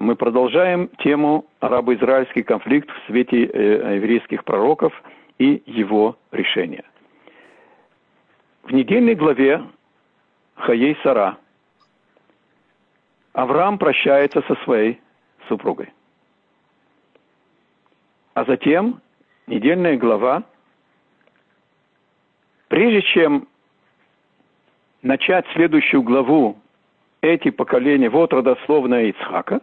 мы продолжаем тему арабо-израильский конфликт в свете э, еврейских пророков и его решения. В недельной главе Хаей Сара Авраам прощается со своей супругой. А затем недельная глава, прежде чем начать следующую главу эти поколения, вот родословная Ицхака,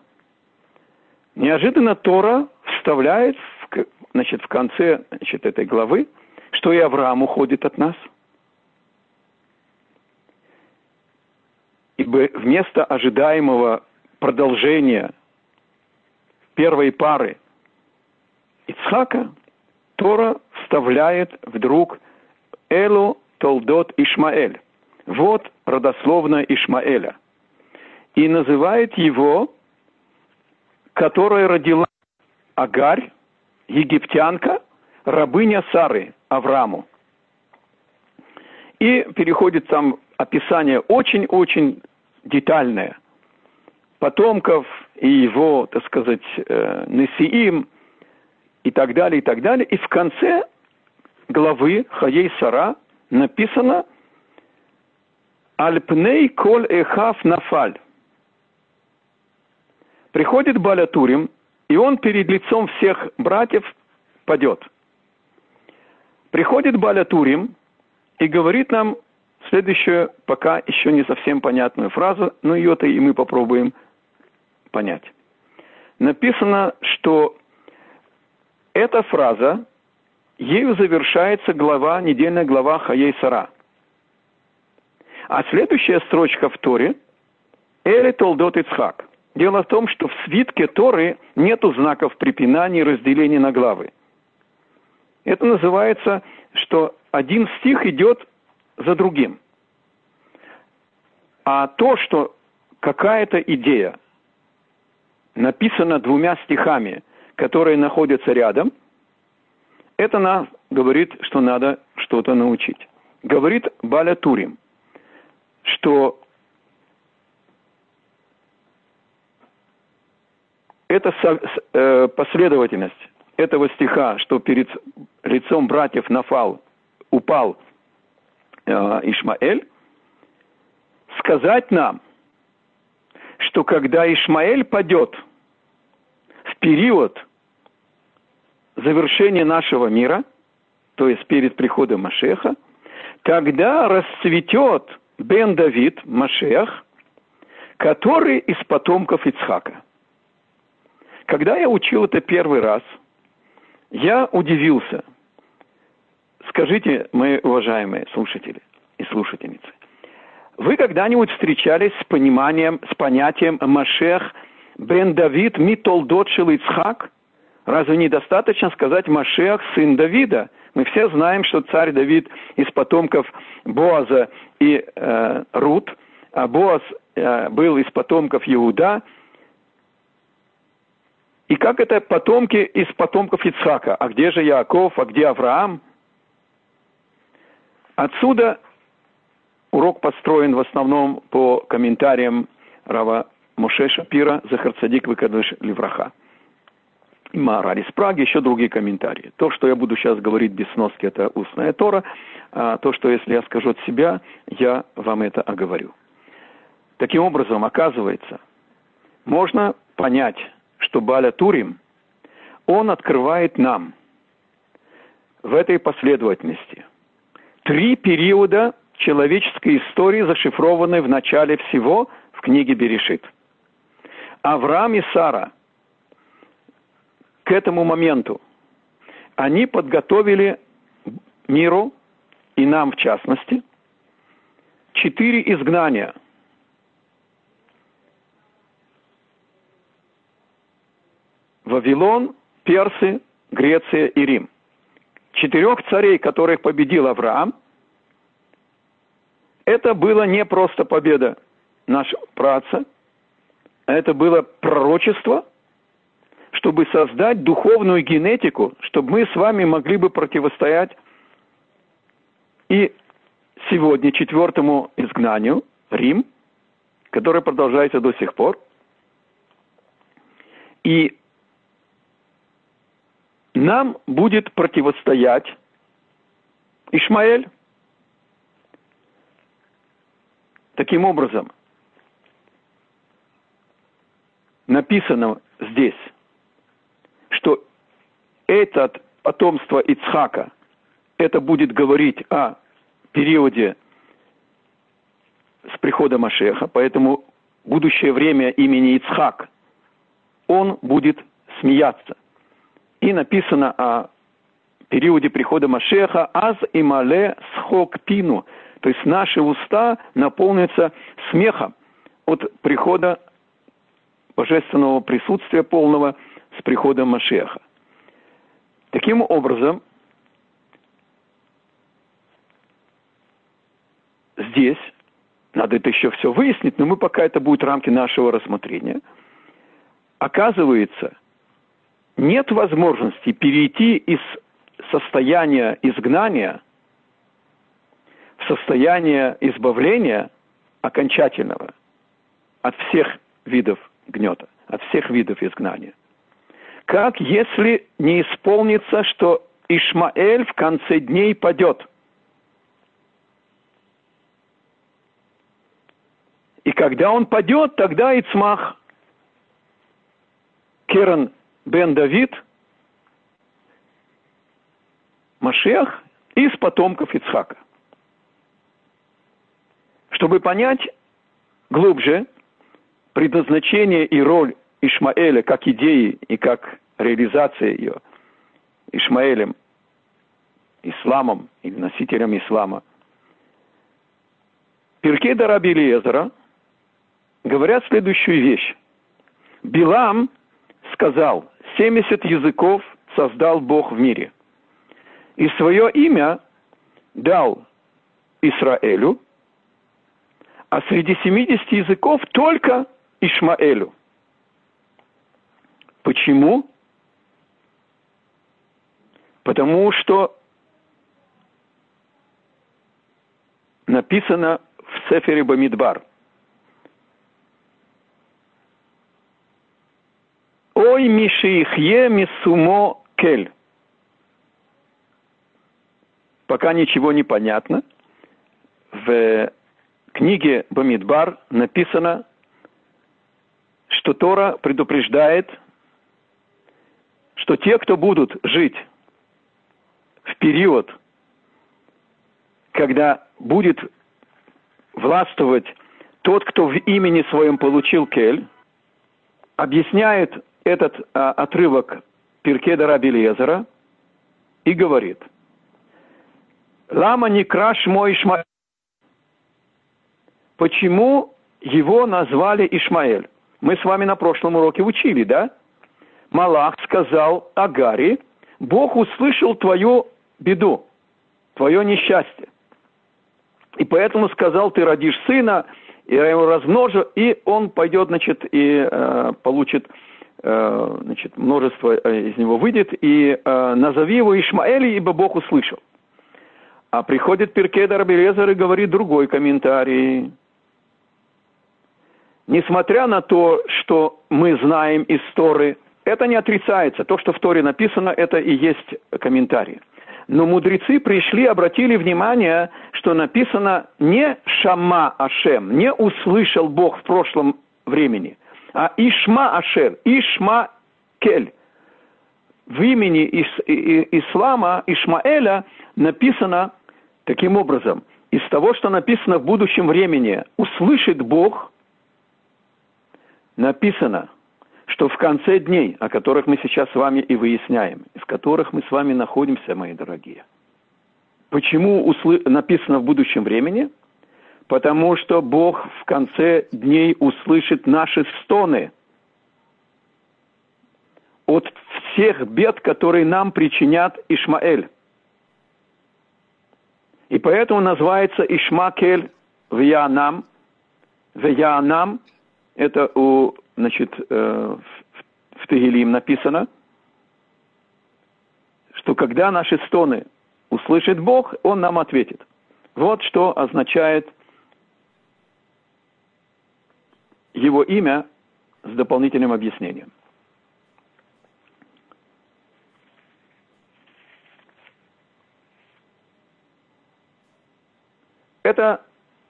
неожиданно Тора вставляет в, значит, в конце значит, этой главы, что и Авраам уходит от нас. Ибо вместо ожидаемого продолжения первой пары Ицхака, Тора вставляет вдруг Элу Толдот Ишмаэль. Вот родословно Ишмаэля. И называет его, которая родила Агарь, египтянка, рабыня Сары, Аврааму. И переходит там описание очень-очень детальное. Потомков и его, так сказать, э, Несиим и так далее, и так далее. И в конце главы Хаей Сара написано – Альпней коль эхав нафаль. Приходит Балятурим, и он перед лицом всех братьев падет. Приходит Балятурим и говорит нам следующую, пока еще не совсем понятную фразу, но ее-то и мы попробуем понять. Написано, что эта фраза, ею завершается глава, недельная глава Хаей Сара – а следующая строчка в Торе – Эли Толдот Ицхак. Дело в том, что в свитке Торы нету знаков препинания и разделения на главы. Это называется, что один стих идет за другим. А то, что какая-то идея написана двумя стихами, которые находятся рядом, это нас говорит, что надо что-то научить. Говорит Баля Турим – что эта э, последовательность этого стиха, что перед лицом братьев Нафал упал э, Ишмаэль, сказать нам, что когда Ишмаэль падет в период завершения нашего мира, то есть перед приходом Машеха, тогда расцветет Бен Давид, Машех, который из потомков Ицхака. Когда я учил это первый раз, я удивился. Скажите, мои уважаемые слушатели и слушательницы, вы когда-нибудь встречались с пониманием, с понятием Машех Бен Давид Митолдот Шил Ицхак? Разве недостаточно сказать Машех, сын Давида? Мы все знаем, что царь Давид из потомков Боаза и э, Рут, а Боаз э, был из потомков Иуда. И как это потомки из потомков Ицхака? А где же Яаков, а где Авраам? Отсюда урок построен в основном по комментариям Рава Моше Шапира, Захарцадик Выкадыш Левраха. И из Праги, еще другие комментарии. То, что я буду сейчас говорить без сноски, это устная Тора. А то, что если я скажу от себя, я вам это оговорю. Таким образом, оказывается, можно понять, что Баля Турим, он открывает нам в этой последовательности три периода человеческой истории, зашифрованные в начале всего в книге Берешит. Авраам и Сара к этому моменту они подготовили миру и нам в частности, четыре изгнания. Вавилон, Персы, Греция и Рим. Четырех царей, которых победил Авраам, это было не просто победа нашего праца, это было пророчество, чтобы создать духовную генетику, чтобы мы с вами могли бы противостоять и сегодня четвертому изгнанию, Рим, которое продолжается до сих пор, И нам будет противостоять Ишмаэль. Таким образом, написано здесь, что этот потомство Ицхака, это будет говорить о периоде с приходом Машеха, поэтому будущее время имени Ицхак, он будет смеяться. И написано о периоде прихода Машеха «Аз и мале схок пину», то есть наши уста наполнятся смехом от прихода божественного присутствия полного с приходом Машеха. Таким образом, здесь, надо это еще все выяснить, но мы пока это будет рамки нашего рассмотрения, оказывается, нет возможности перейти из состояния изгнания в состояние избавления окончательного от всех видов гнета, от всех видов изгнания. Как если не исполнится, что Ишмаэль в конце дней падет? И когда он падет, тогда Ицмах, Керан бен Давид, Машех из потомков Ицхака. Чтобы понять глубже предназначение и роль Ишмаэля как идеи и как реализация ее Ишмаэлем, исламом или носителем ислама. Пиркей Дараби Лезера говорят следующую вещь. Билам сказал, 70 языков создал Бог в мире. И свое имя дал Израилю, а среди 70 языков только Ишмаэлю. Почему? Потому что написано в Сефере Бамидбар. Ой, мишиихе мисумо кель. Пока ничего не понятно. В книге Бамидбар написано, что Тора предупреждает, что те, кто будут жить в период, когда будет властвовать тот, кто в имени своем получил кель, объясняет этот а, отрывок Пиркеда Раби Лезера и говорит, «Лама не краш мой Ишмаэль». Почему его назвали Ишмаэль? Мы с вами на прошлом уроке учили, да? Малах сказал Агари, Бог услышал твою беду, твое несчастье. И поэтому сказал, ты родишь сына, я его размножу, и он пойдет, значит, и э, получит, значит, множество э, из него выйдет, и э, назови его Ишмаэли, ибо Бог услышал. А приходит Перкеда Рабелезер и говорит другой комментарий. Несмотря на то, что мы знаем из Торы, это не отрицается. То, что в Торе написано, это и есть комментарий. Но мудрецы пришли, обратили внимание, что написано не «Шама Ашем», не «услышал Бог в прошлом времени», а «Ишма Ашер», «Ишма Кель». В имени ис- ислама Ишмаэля написано таким образом. Из того, что написано в будущем времени, услышит Бог, написано – что в конце дней, о которых мы сейчас с вами и выясняем, в которых мы с вами находимся, мои дорогие, почему услы... написано в будущем времени? Потому что Бог в конце дней услышит наши стоны от всех бед, которые нам причинят Ишмаэль. И поэтому называется Ишмакель в Янам. В Янам – это у значит, э, в Тегелим написано, что когда наши стоны услышит Бог, Он нам ответит. Вот что означает его имя с дополнительным объяснением. Это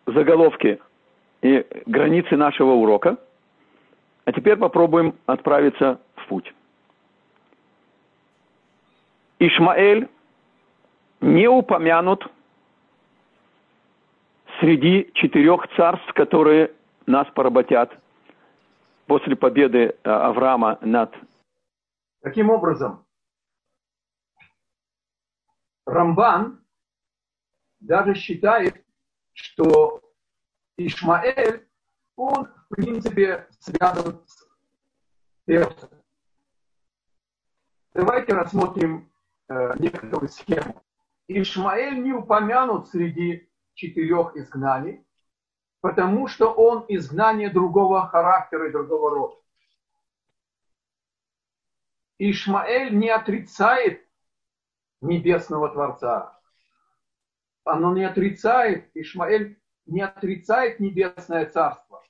заголовки и границы нашего урока. А теперь попробуем отправиться в путь. Ишмаэль не упомянут среди четырех царств, которые нас поработят после победы э, Авраама над... Таким образом, Рамбан даже считает, что Ишмаэль, он, в принципе, связан с Персом. Давайте рассмотрим э, некоторую схему. Ишмаэль не упомянут среди четырех изгнаний, потому что он изгнание другого характера и другого рода. Ишмаэль не отрицает небесного Творца. Оно не отрицает, Ишмаэль не отрицает небесное царство.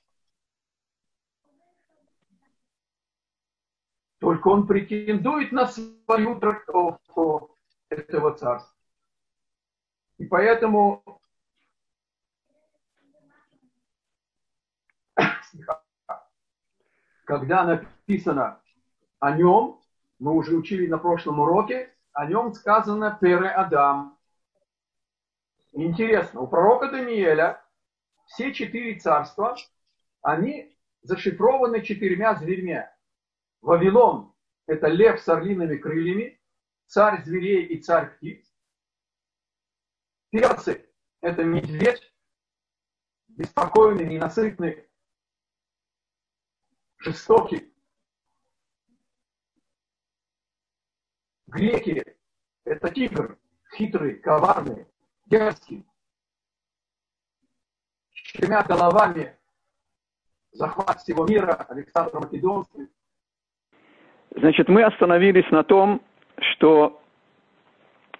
Только он претендует на свою трактовку этого царства. И поэтому когда написано о нем, мы уже учили на прошлом уроке, о нем сказано Пере Адам. Интересно, у пророка Даниэля все четыре царства, они зашифрованы четырьмя зверьми. Вавилон – это лев с орлиными крыльями, царь зверей и царь птиц. Перцы – это медведь, беспокойный, ненасытный, жестокий. Греки – это тигр, хитрый, коварный, дерзкий, четырьмя головами захват всего мира, Александр Македонский. Значит, мы остановились на том, что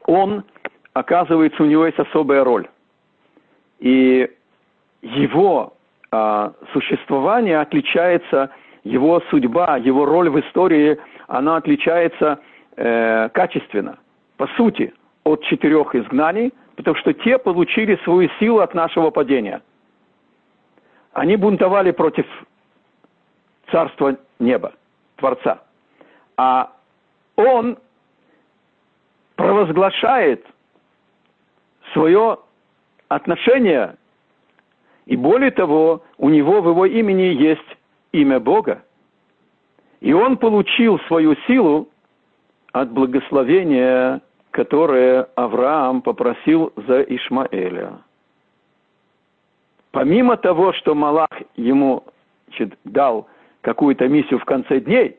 он, оказывается, у него есть особая роль. И его а, существование отличается его судьба, его роль в истории, она отличается э, качественно, по сути, от четырех изгнаний, потому что те получили свою силу от нашего падения. Они бунтовали против царства неба, Творца. А он провозглашает свое отношение, и более того, у него в его имени есть имя Бога. И он получил свою силу от благословения, которое Авраам попросил за Ишмаэля. Помимо того, что Малах ему значит, дал какую-то миссию в конце дней,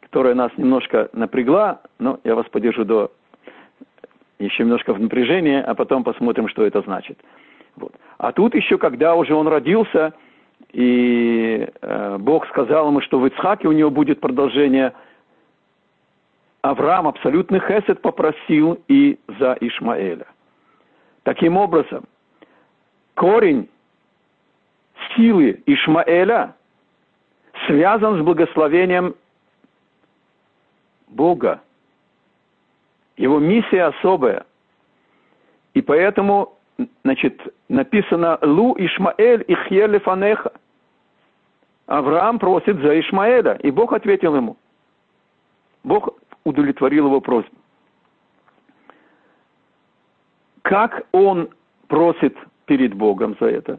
которая нас немножко напрягла, но я вас подержу до еще немножко в напряжении, а потом посмотрим, что это значит. Вот. А тут еще, когда уже он родился, и э, Бог сказал ему, что в Ицхаке у него будет продолжение. Авраам абсолютный хесед попросил и за Ишмаэля. Таким образом, корень силы Ишмаэля связан с благословением Бога. Его миссия особая. И поэтому значит, написано «Лу Ишмаэль ихье фанеха». Авраам просит за Ишмаэля, и Бог ответил ему. Бог удовлетворил его просьбу. Как он просит перед Богом за это?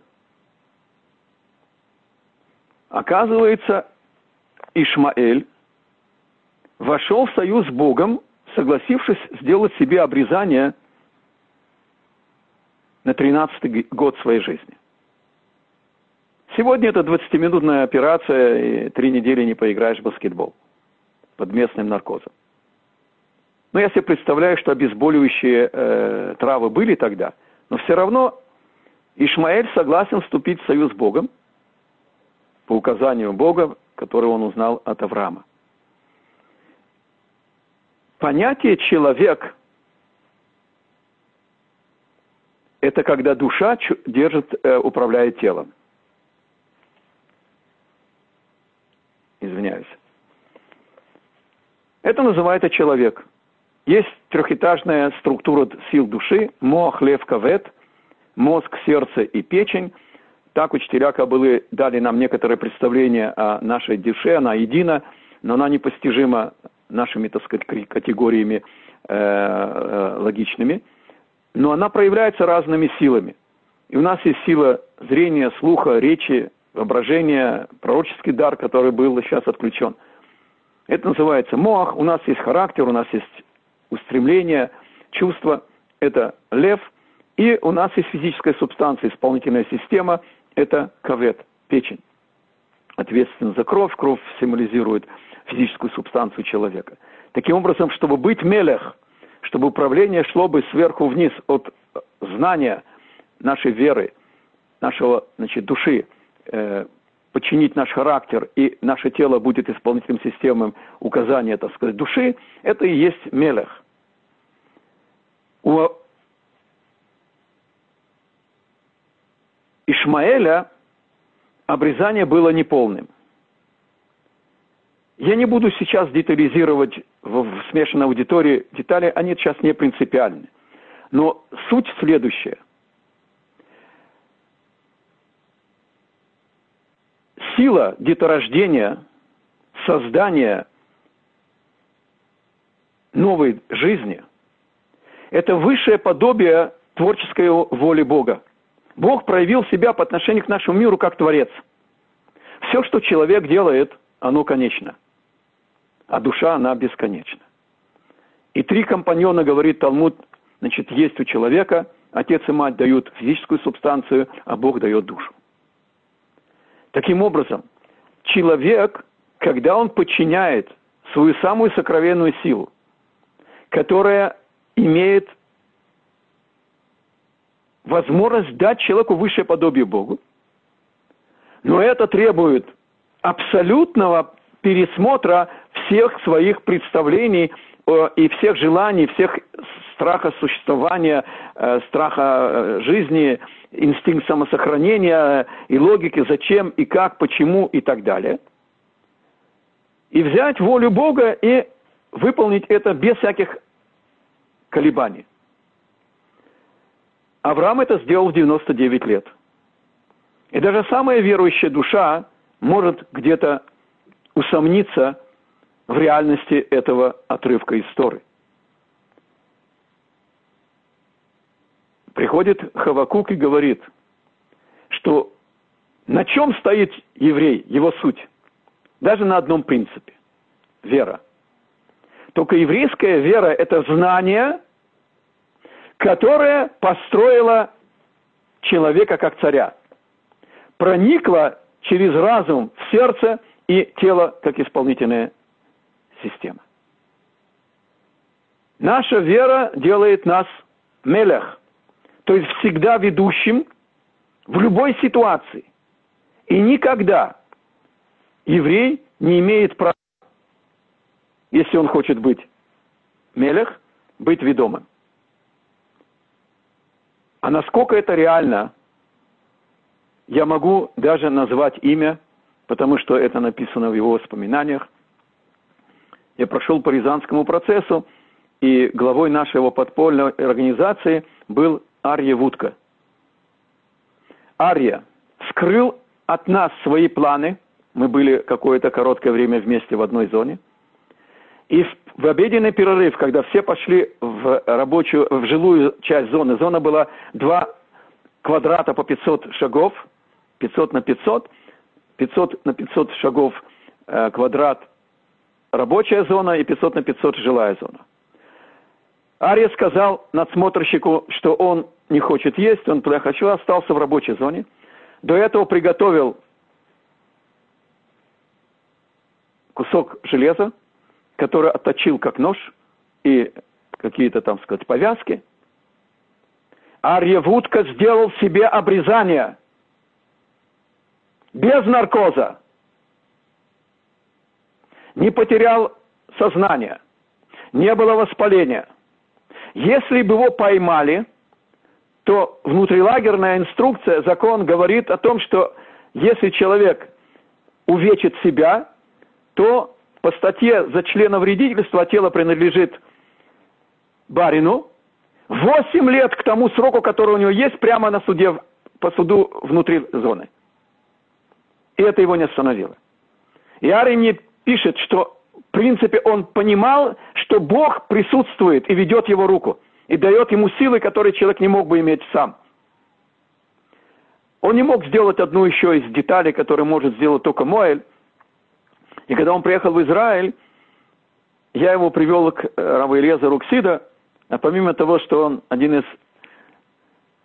Оказывается, Ишмаэль вошел в союз с Богом, согласившись сделать себе обрезание на 13-й год своей жизни. Сегодня это 20-минутная операция, и три недели не поиграешь в баскетбол под местным наркозом. Но я себе представляю, что обезболивающие э, травы были тогда, но все равно Ишмаэль согласен вступить в союз с Богом по указанию Бога, который он узнал от Авраама. Понятие «человек» – это когда душа держит, э, управляет телом. извиняюсь. Это называется человек. Есть трехэтажная структура сил души, моах, лев, кавет, мозг, сердце и печень. Так учителя Кабылы дали нам некоторое представление о нашей душе, она едина, но она непостижима нашими, так сказать, категориями э, э, логичными, но она проявляется разными силами. И у нас есть сила зрения, слуха, речи, воображения, пророческий дар, который был сейчас отключен. Это называется мох, у нас есть характер, у нас есть устремление, чувство, это лев, и у нас есть физическая субстанция, исполнительная система, это кавет, печень. Ответственна за кровь, кровь символизирует физическую субстанцию человека. Таким образом, чтобы быть мелех, чтобы управление шло бы сверху вниз от знания нашей веры, нашего значит, души, э, подчинить наш характер, и наше тело будет исполнительным системам указания, так сказать, души, это и есть мелех. У Ишмаэля обрезание было неполным. Я не буду сейчас детализировать в смешанной аудитории детали, они сейчас не принципиальны. Но суть следующая. Сила деторождения, создания новой жизни – это высшее подобие творческой воли Бога. Бог проявил себя по отношению к нашему миру как Творец. Все, что человек делает, оно конечно – а душа, она бесконечна. И три компаньона, говорит Талмуд, значит, есть у человека, отец и мать дают физическую субстанцию, а Бог дает душу. Таким образом, человек, когда он подчиняет свою самую сокровенную силу, которая имеет возможность дать человеку высшее подобие Богу, но это требует абсолютного пересмотра всех своих представлений э, и всех желаний, всех страха существования, э, страха э, жизни, инстинкт самосохранения и логики, зачем и как, почему и так далее. И взять волю Бога и выполнить это без всяких колебаний. Авраам это сделал в 99 лет. И даже самая верующая душа может где-то усомниться в реальности этого отрывка истории. Приходит Хавакук и говорит, что на чем стоит еврей, его суть? Даже на одном принципе – вера. Только еврейская вера – это знание, которое построило человека как царя, проникло через разум в сердце и тело как исполнительное система. Наша вера делает нас мелех, то есть всегда ведущим в любой ситуации. И никогда еврей не имеет права, если он хочет быть мелех, быть ведомым. А насколько это реально, я могу даже назвать имя, потому что это написано в его воспоминаниях. Я прошел по Рязанскому процессу, и главой нашей подпольной организации был Арья Вудка. Арья скрыл от нас свои планы. Мы были какое-то короткое время вместе в одной зоне. И в обеденный перерыв, когда все пошли в рабочую, в жилую часть зоны, зона была два квадрата по 500 шагов, 500 на 500, 500 на 500 шагов э, квадрат рабочая зона и 500 на 500 жилая зона. Ария сказал надсмотрщику, что он не хочет есть, он туда хочу, остался в рабочей зоне. До этого приготовил кусок железа, который отточил как нож и какие-то там, сказать, повязки. Арья Вудка сделал себе обрезание без наркоза не потерял сознание, не было воспаления. Если бы его поймали, то внутрилагерная инструкция, закон говорит о том, что если человек увечит себя, то по статье за членовредительство тело принадлежит барину, Восемь лет к тому сроку, который у него есть, прямо на суде, по суду внутри зоны. И это его не остановило. И Арий мне пишет, что в принципе он понимал, что Бог присутствует и ведет его руку. И дает ему силы, которые человек не мог бы иметь сам. Он не мог сделать одну еще из деталей, которые может сделать только Моэль. И когда он приехал в Израиль, я его привел к э, Раву Элезеру Ксида, а помимо того, что он один из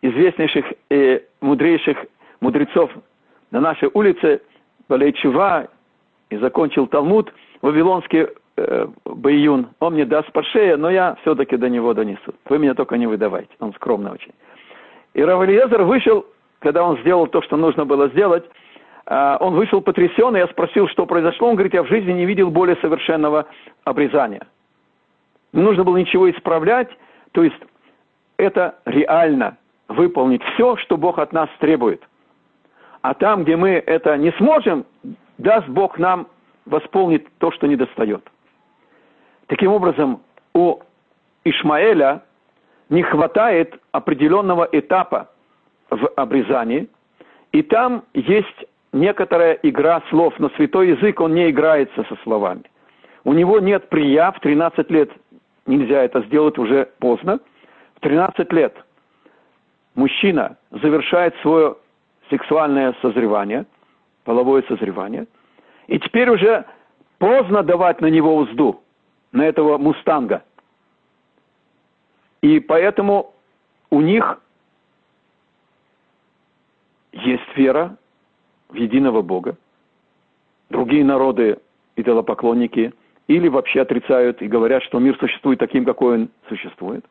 известнейших и мудрейших мудрецов на нашей улице, Балейчува, и закончил Талмуд, Вавилонский э, Баюн, он мне даст по шее, но я все-таки до него донесу. Вы меня только не выдавайте, он скромный очень. И Равелиезер вышел, когда он сделал то, что нужно было сделать, э, он вышел потрясенный, я спросил, что произошло, он говорит, я в жизни не видел более совершенного обрезания. Не нужно было ничего исправлять, то есть это реально выполнить все, что Бог от нас требует. А там, где мы это не сможем, даст Бог нам восполнить то, что недостает. Таким образом, у Ишмаэля не хватает определенного этапа в обрезании, и там есть некоторая игра слов, но святой язык, он не играется со словами. У него нет прия, в 13 лет нельзя это сделать, уже поздно. В 13 лет мужчина завершает свое сексуальное созревание, половое созревание, и теперь уже поздно давать на него узду, на этого мустанга. И поэтому у них есть вера в единого Бога. Другие народы, идолопоклонники, или вообще отрицают и говорят, что мир существует таким, какой он существует.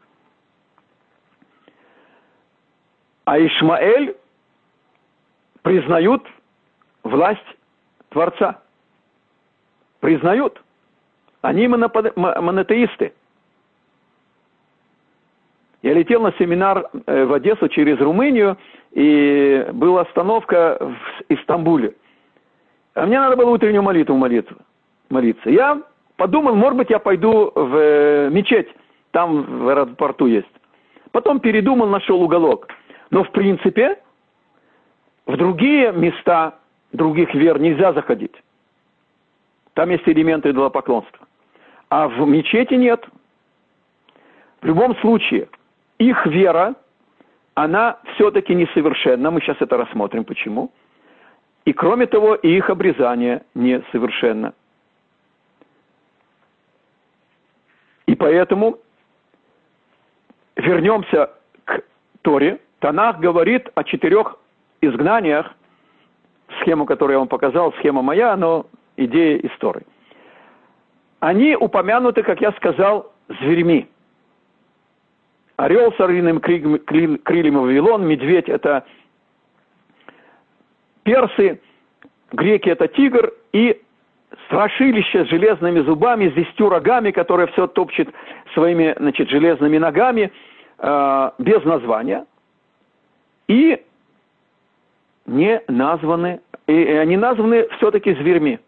А Ишмаэль признают власть Творца. Признают. Они монотеисты. Я летел на семинар э, в Одессу через Румынию, и была остановка в Истамбуле. А мне надо было утреннюю молитву молиться. Я подумал, может быть, я пойду в э, мечеть, там в аэропорту есть. Потом передумал, нашел уголок. Но в принципе, в другие места других вер нельзя заходить. Там есть элементы идолопоклонства. А в мечети нет. В любом случае, их вера, она все-таки несовершенна. Мы сейчас это рассмотрим, почему. И кроме того, и их обрезание несовершенно. И поэтому вернемся к Торе. Танах говорит о четырех изгнаниях, схему, которую я вам показал, схема моя, но идея истории. Они упомянуты, как я сказал, зверьми. Орел с орлиным крыльями Вавилон, медведь – это персы, греки – это тигр, и страшилище с железными зубами, с десятью рогами, которое все топчет своими значит, железными ногами, э, без названия. И не названы, и они названы все-таки зверьми.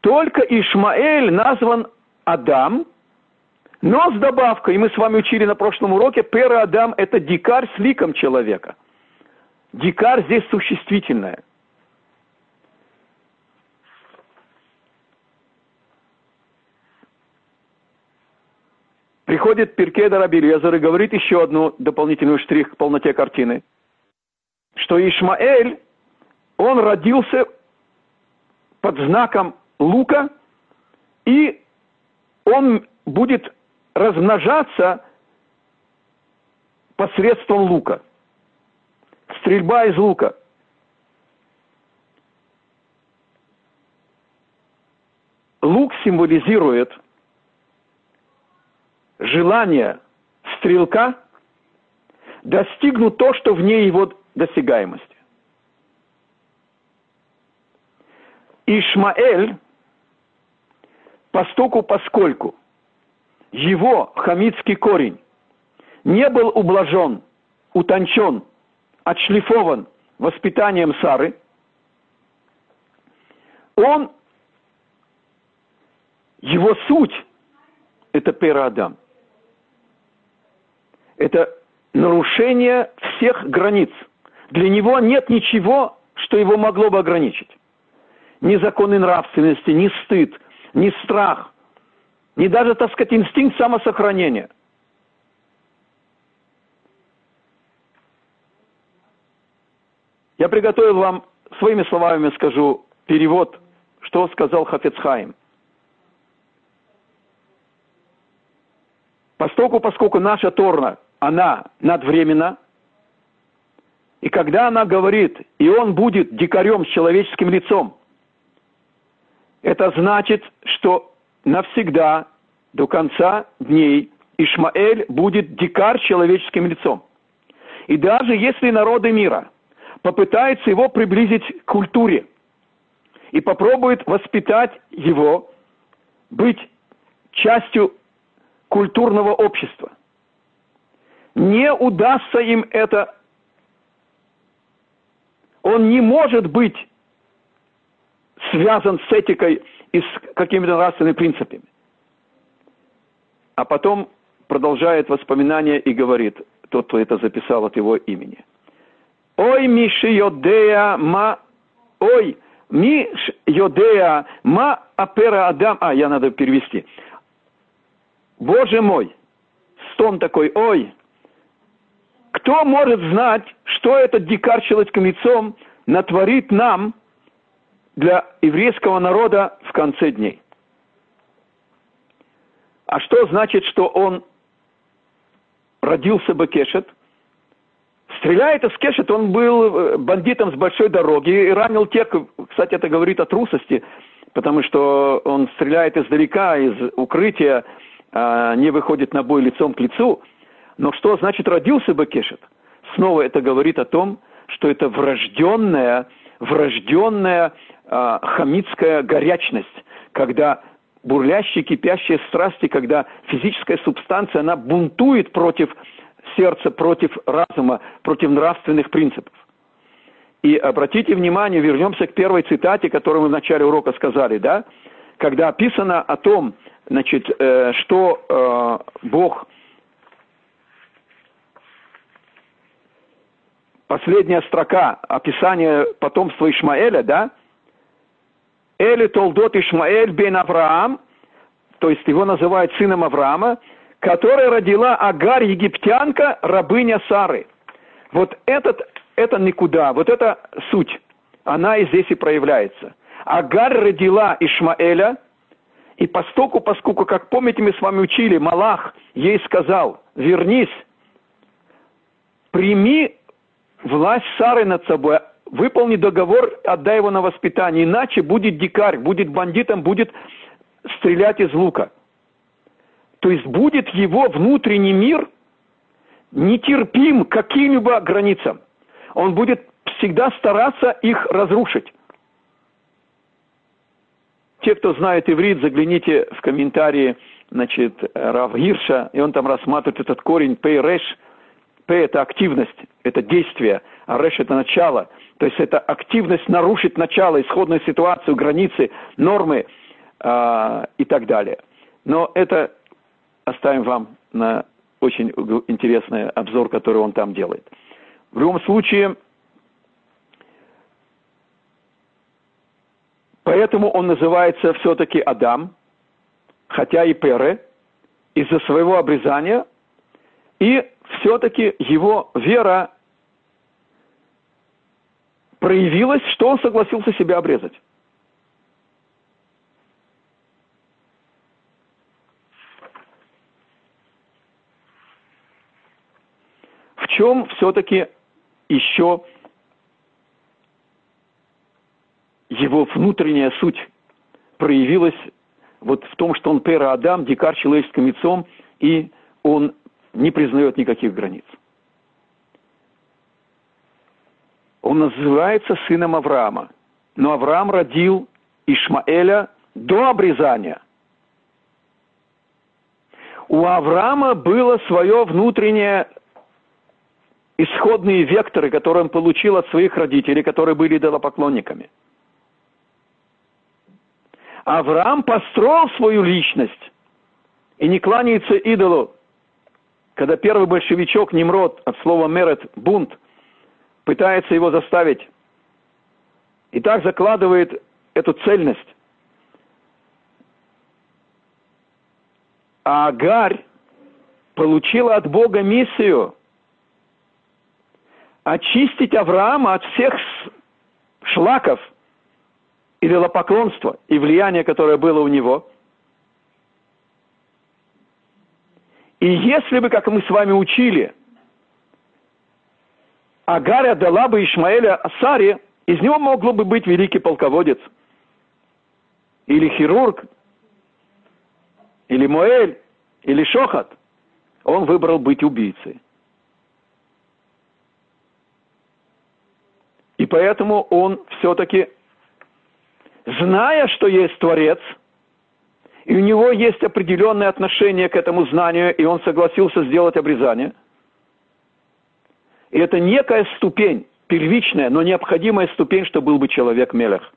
Только Ишмаэль назван Адам, но с добавкой, и мы с вами учили на прошлом уроке, Пера Адам – это дикарь с ликом человека. Дикарь здесь существительное. Приходит Перкеда Рабелезер и говорит еще одну дополнительную штрих к полноте картины, что Ишмаэль, он родился под знаком лука, и он будет размножаться посредством лука. Стрельба из лука. Лук символизирует – желание стрелка достигнуть то, что вне его досягаемости. Ишмаэль, постоку поскольку его хамитский корень не был ублажен, утончен, отшлифован воспитанием Сары, он, его суть – это Пера Адам – Это нарушение всех границ. Для него нет ничего, что его могло бы ограничить. Ни законы нравственности, ни стыд, ни страх, ни даже, так сказать, инстинкт самосохранения. Я приготовил вам, своими словами скажу, перевод, что сказал Хафецхайм. Поскольку, поскольку наша Торна, она надвременна, и когда она говорит, и он будет дикарем с человеческим лицом, это значит, что навсегда, до конца дней, Ишмаэль будет дикарь с человеческим лицом. И даже если народы мира попытаются его приблизить к культуре и попробуют воспитать его быть частью культурного общества. Не удастся им это. Он не может быть связан с этикой и с какими-то нравственными принципами. А потом продолжает воспоминания и говорит, тот, кто это записал от его имени. Ой, Миши Йодея ма... Ой, Миш Йодея ма апера Адам... А, я надо перевести. Боже мой, стон такой, ой, кто может знать, что этот дикарь человеческим лицом натворит нам для еврейского народа в конце дней? А что значит, что он родился Бекешет? Стреляет из Кешет, он был э, бандитом с большой дороги и ранил тех, кстати, это говорит о трусости, потому что он стреляет издалека, из укрытия, а, не выходит на бой лицом к лицу. Но что значит родился Бекешет? Снова это говорит о том, что это врожденная, врожденная а, хамитская горячность, когда бурлящие, кипящие страсти, когда физическая субстанция, она бунтует против сердца, против разума, против нравственных принципов. И обратите внимание, вернемся к первой цитате, которую мы в начале урока сказали, да, когда описано о том, значит, э, что э, Бог последняя строка описания потомства Ишмаэля, да? Эли Толдот Ишмаэль бен Авраам, то есть его называют сыном Авраама, которая родила Агарь, египтянка, рабыня Сары. Вот этот, это никуда, вот эта суть, она и здесь и проявляется. Агарь родила Ишмаэля – и постоку, поскольку, как помните, мы с вами учили, Малах ей сказал, вернись, прими власть Сары над собой, выполни договор, отдай его на воспитание, иначе будет дикарь, будет бандитом, будет стрелять из лука. То есть будет его внутренний мир нетерпим к каким-либо границам. Он будет всегда стараться их разрушить. Те, кто знает иврит, загляните в комментарии значит, Рав Гирша, и он там рассматривает этот корень пей Пей – это активность, это действие, а реш – это начало. То есть это активность нарушить начало, исходную ситуацию, границы, нормы э, и так далее. Но это оставим вам на очень интересный обзор, который он там делает. В любом случае, Поэтому он называется все-таки Адам, хотя и Пере, из-за своего обрезания, и все-таки его вера проявилась, что он согласился себя обрезать. В чем все-таки еще его внутренняя суть проявилась вот в том, что он пера Адам, дикарь человеческим лицом, и он не признает никаких границ. Он называется сыном Авраама. Но Авраам родил Ишмаэля до обрезания. У Авраама было свое внутреннее исходные векторы, которые он получил от своих родителей, которые были идолопоклонниками – Авраам построил свою личность и не кланяется идолу, когда первый большевичок Немрод от слова мерет бунт пытается его заставить и так закладывает эту цельность. А Агарь получила от Бога миссию очистить Авраама от всех шлаков или лопоклонства и влияния, которое было у него. И если бы, как мы с вами учили, Агарь отдала бы Ишмаэля Асаре, из него могло бы быть великий полководец, или хирург, или Моэль, или Шохат. Он выбрал быть убийцей. И поэтому он все-таки, зная, что есть Творец, и у него есть определенное отношение к этому знанию, и он согласился сделать обрезание, и это некая ступень, первичная, но необходимая ступень, чтобы был бы человек Мелех.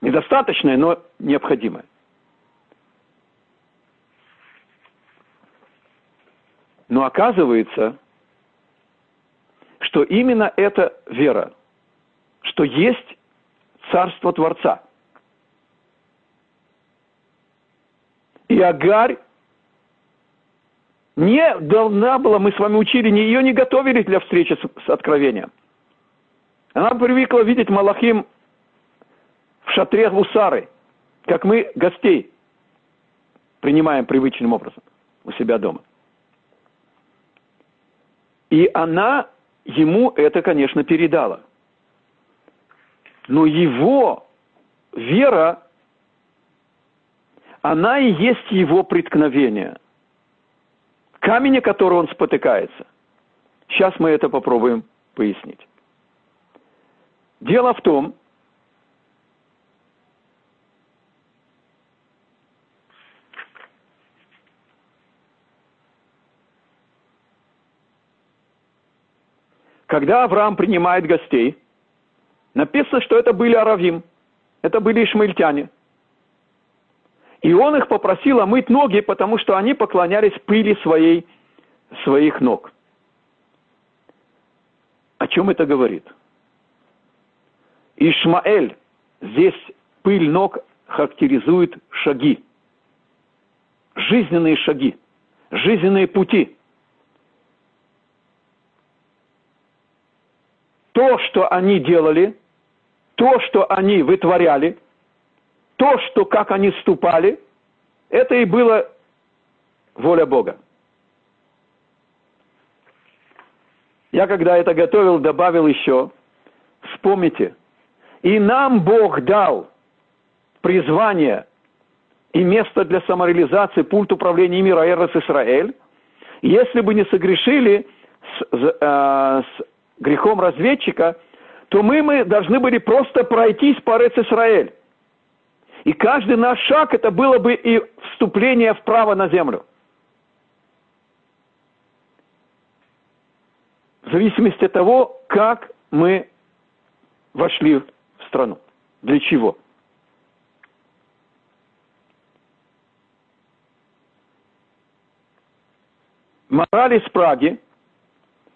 Недостаточная, но необходимая. Но оказывается, что именно эта вера, что есть царство Творца. И Агарь не должна была, мы с вами учили, не, ее не готовили для встречи с, с откровением. Она привыкла видеть Малахим в шатре Гусары, как мы гостей принимаем привычным образом у себя дома. И она ему это, конечно, передала. Но его вера, она и есть его преткновение. Камень, о который он спотыкается. Сейчас мы это попробуем пояснить. Дело в том, Когда Авраам принимает гостей, написано, что это были аравим, это были ишмаильтяне. И он их попросил омыть ноги, потому что они поклонялись пыли своей, своих ног. О чем это говорит? Ишмаэль, здесь пыль ног характеризует шаги, жизненные шаги, жизненные пути – то, что они делали, то, что они вытворяли, то, что как они ступали, это и было воля Бога. Я когда это готовил, добавил еще, вспомните, и нам Бог дал призвание и место для самореализации, пульт управления мира Эрос Исраэль, если бы не согрешили с, э, с грехом разведчика, то мы, мы должны были просто пройтись по Рец Исраэль. И каждый наш шаг это было бы и вступление вправо на землю. В зависимости от того, как мы вошли в страну. Для чего? Мораль из Праги –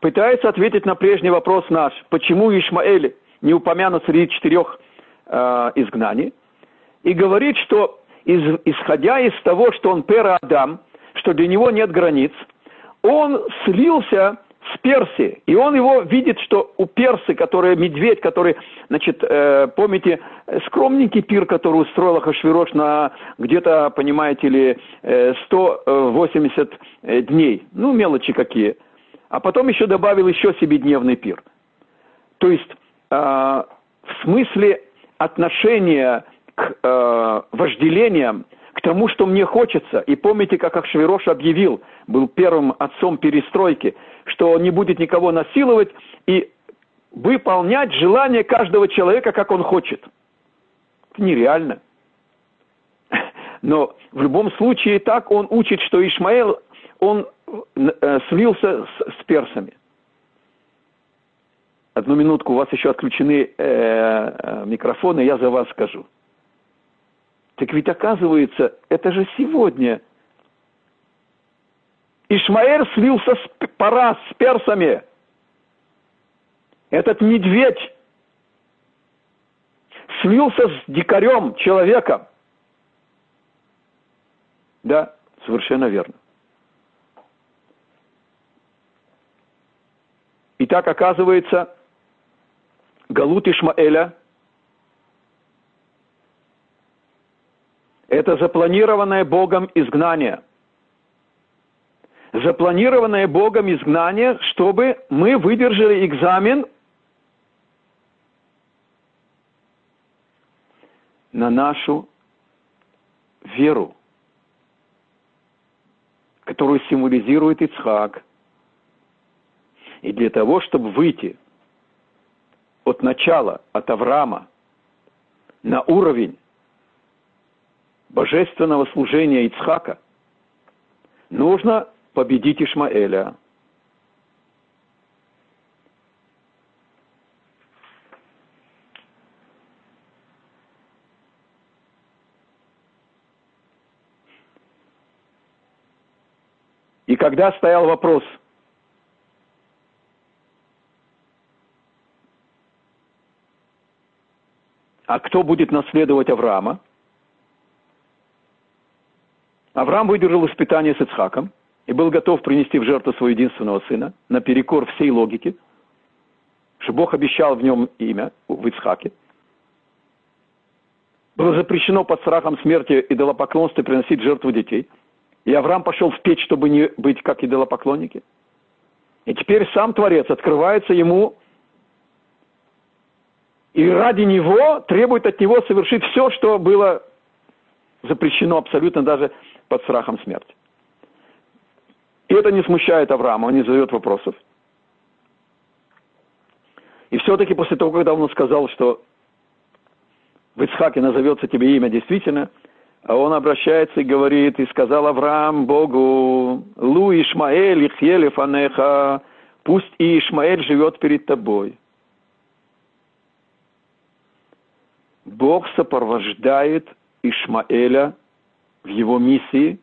пытается ответить на прежний вопрос наш, почему Ишмаэль не упомянут среди четырех э, изгнаний, и говорит, что из, исходя из того, что он пера Адам, что для него нет границ, он слился с Персией, и он его видит, что у Персы, который медведь, который, значит, э, помните, скромненький пир, который устроил Хашвирош на где-то, понимаете ли, э, 180 э, дней, ну, мелочи какие – а потом еще добавил еще себе дневный пир. То есть э, в смысле отношения к э, вожделениям, к тому, что мне хочется. И помните, как Ахшвирош объявил, был первым отцом перестройки, что он не будет никого насиловать и выполнять желание каждого человека, как он хочет. Это нереально. Но в любом случае так он учит, что Ишмаэл, он Э, слился с, с персами. Одну минутку, у вас еще отключены э, э, микрофоны, я за вас скажу. Так ведь оказывается, это же сегодня Ишмаэль слился с Парас, с персами. Этот медведь слился с дикарем, человеком. Да, совершенно верно. И так оказывается, Галут Ишмаэля – это запланированное Богом изгнание. Запланированное Богом изгнание, чтобы мы выдержали экзамен на нашу веру, которую символизирует Ицхак. И для того, чтобы выйти от начала, от Авраама, на уровень божественного служения Ицхака, нужно победить Ишмаэля – И когда стоял вопрос, а кто будет наследовать Авраама, Авраам выдержал испытание с Ицхаком и был готов принести в жертву своего единственного сына, наперекор всей логике, что Бог обещал в нем имя, в Ицхаке. Было запрещено под страхом смерти идолопоклонства приносить жертву детей – и Авраам пошел в печь, чтобы не быть как идолопоклонники. И теперь сам Творец открывается ему, и ради него требует от него совершить все, что было запрещено абсолютно даже под страхом смерти. И это не смущает Авраама, он не задает вопросов. И все-таки после того, когда он сказал, что в Ицхаке назовется тебе имя действительно – он обращается и говорит, и сказал Авраам Богу, Лу Ишмаэль ихеле фанеха, пусть и Ишмаэль живет перед тобой. Бог сопровождает Ишмаэля в его миссии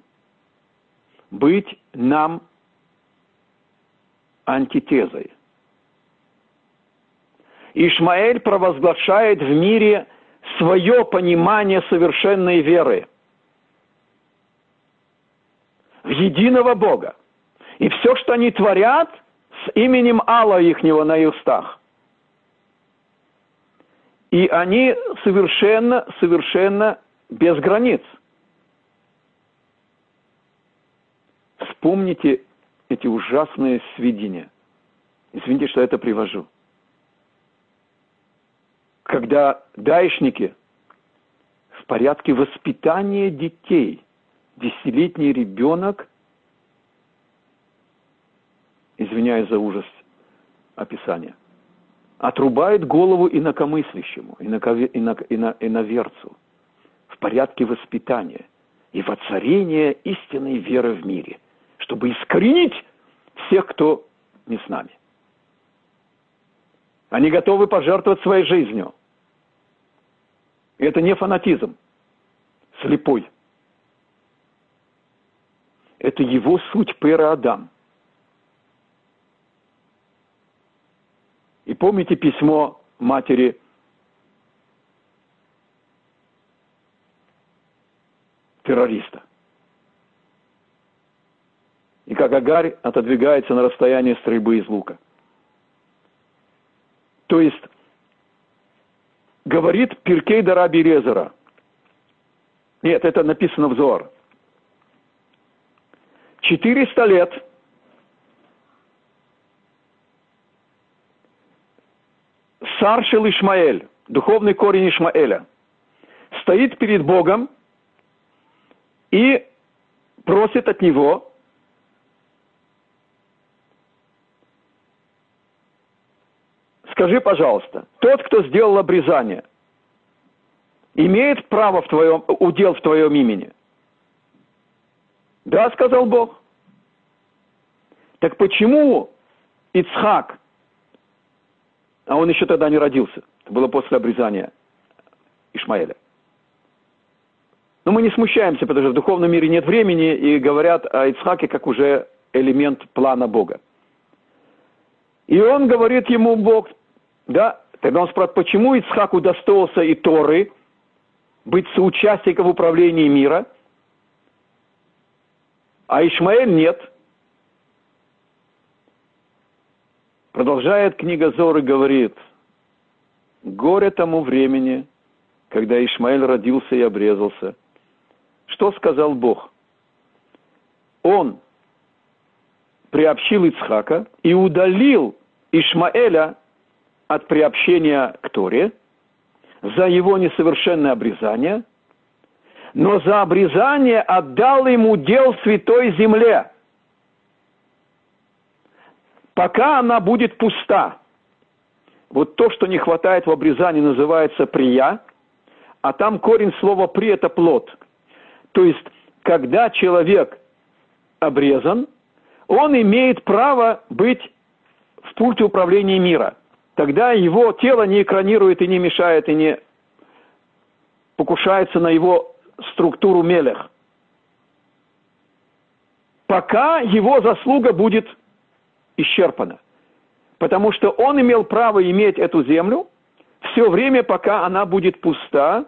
быть нам антитезой. Ишмаэль провозглашает в мире свое понимание совершенной веры – в единого Бога. И все, что они творят, с именем Алла ихнего на устах. И они совершенно, совершенно без границ. Вспомните эти ужасные сведения. Извините, что это привожу. Когда даишники в порядке воспитания детей – десятилетний ребенок, извиняюсь за ужас описания, отрубает голову инакомыслящему, инако, инак, ина, иноверцу в порядке воспитания и воцарения истинной веры в мире, чтобы искоренить всех, кто не с нами. Они готовы пожертвовать своей жизнью. И это не фанатизм, слепой – это его суть Пера Адам. И помните письмо матери террориста. И как Агарь отодвигается на расстояние стрельбы из лука. То есть, говорит Пиркей Дараби Резера. Нет, это написано в Зоар. 400 лет Саршил Ишмаэль, духовный корень Ишмаэля, стоит перед Богом и просит от него Скажи, пожалуйста, тот, кто сделал обрезание, имеет право в твоем, удел в твоем имени – да, сказал Бог. Так почему Ицхак, а он еще тогда не родился, это было после обрезания Ишмаэля. Но мы не смущаемся, потому что в духовном мире нет времени, и говорят о Ицхаке как уже элемент плана Бога. И он говорит ему, Бог, да, тогда он спрашивает, почему Ицхак удостоился и Торы, быть соучастником в управлении мира, а Ишмаэль нет. Продолжает книга Зоры, говорит, горе тому времени, когда Ишмаэль родился и обрезался. Что сказал Бог? Он приобщил Ицхака и удалил Ишмаэля от приобщения к Торе за его несовершенное обрезание, но за обрезание отдал ему дел святой земле, пока она будет пуста. Вот то, что не хватает в обрезании, называется прия, а там корень слова при – это плод. То есть, когда человек обрезан, он имеет право быть в пульте управления мира. Тогда его тело не экранирует и не мешает, и не покушается на его структуру мелех. Пока его заслуга будет исчерпана. Потому что он имел право иметь эту землю все время, пока она будет пуста,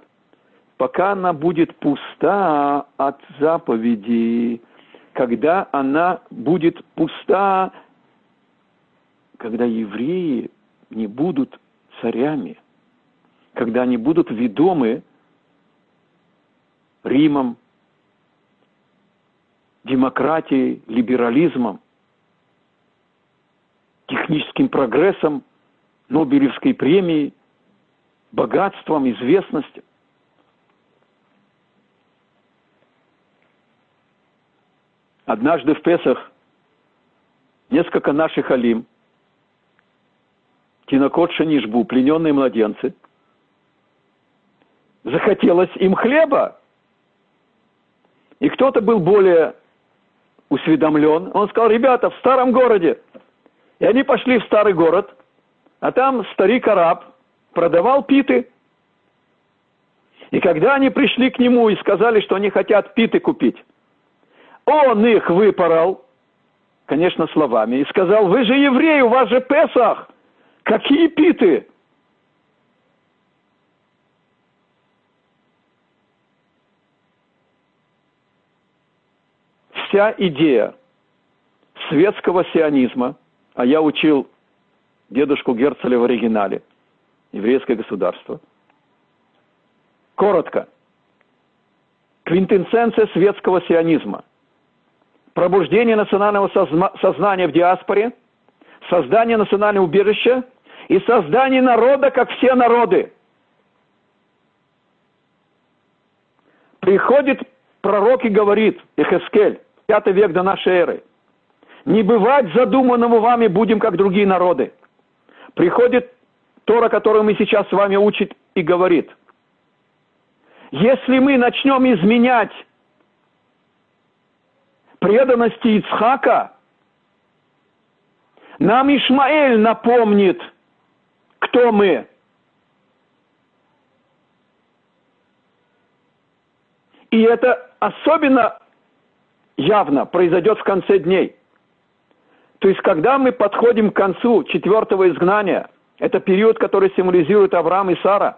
пока она будет пуста от заповеди, когда она будет пуста, когда евреи не будут царями, когда они будут ведомы Римом, демократией, либерализмом, техническим прогрессом, Нобелевской премией, богатством, известностью. Однажды в Песах несколько наших алим, Тинокот Шанишбу, плененные младенцы, захотелось им хлеба. И кто-то был более усведомлен. Он сказал, ребята, в старом городе. И они пошли в старый город, а там старик-араб продавал питы. И когда они пришли к нему и сказали, что они хотят питы купить, он их выпорол, конечно, словами, и сказал, вы же евреи, у вас же Песах, какие питы? Вся идея светского сионизма, а я учил дедушку Герцеля в оригинале, еврейское государство. Коротко. Квинтэссенция светского сионизма – пробуждение национального сознания в диаспоре, создание национального убежища и создание народа, как все народы. Приходит пророк и говорит, Эхескель, пятый век до нашей эры, не бывать задуманному вами будем, как другие народы. Приходит Тора, которую мы сейчас с вами учим, и говорит, если мы начнем изменять преданности Ицхака, нам Ишмаэль напомнит, кто мы. И это особенно явно произойдет в конце дней. То есть, когда мы подходим к концу четвертого изгнания, это период, который символизирует Авраам и Сара,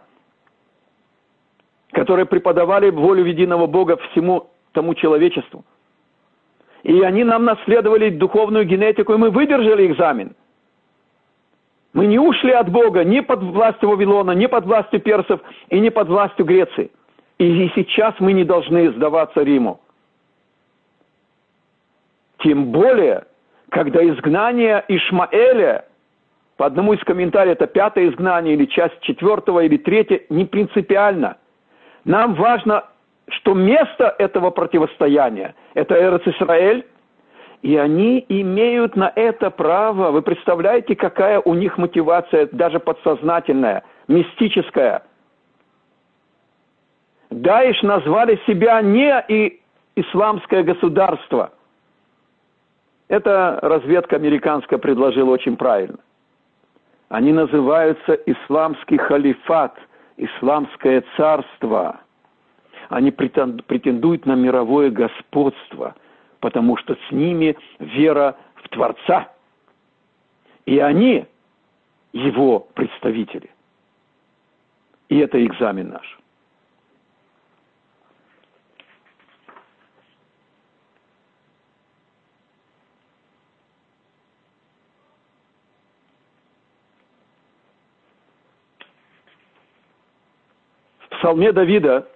которые преподавали волю единого Бога всему тому человечеству – и они нам наследовали духовную генетику, и мы выдержали экзамен. Мы не ушли от Бога ни под властью Вавилона, ни под властью персов, и не под властью Греции. И сейчас мы не должны сдаваться Риму. Тем более, когда изгнание Ишмаэля, по одному из комментариев, это пятое изгнание, или часть четвертого, или третье, не принципиально. Нам важно что место этого противостояния – это Эрец Исраэль, и они имеют на это право. Вы представляете, какая у них мотивация, даже подсознательная, мистическая. Даиш назвали себя не и исламское государство. Это разведка американская предложила очень правильно. Они называются исламский халифат, исламское царство – они претендуют на мировое господство. Потому что с ними вера в Творца. И они его представители. И это экзамен наш. В псалме Давида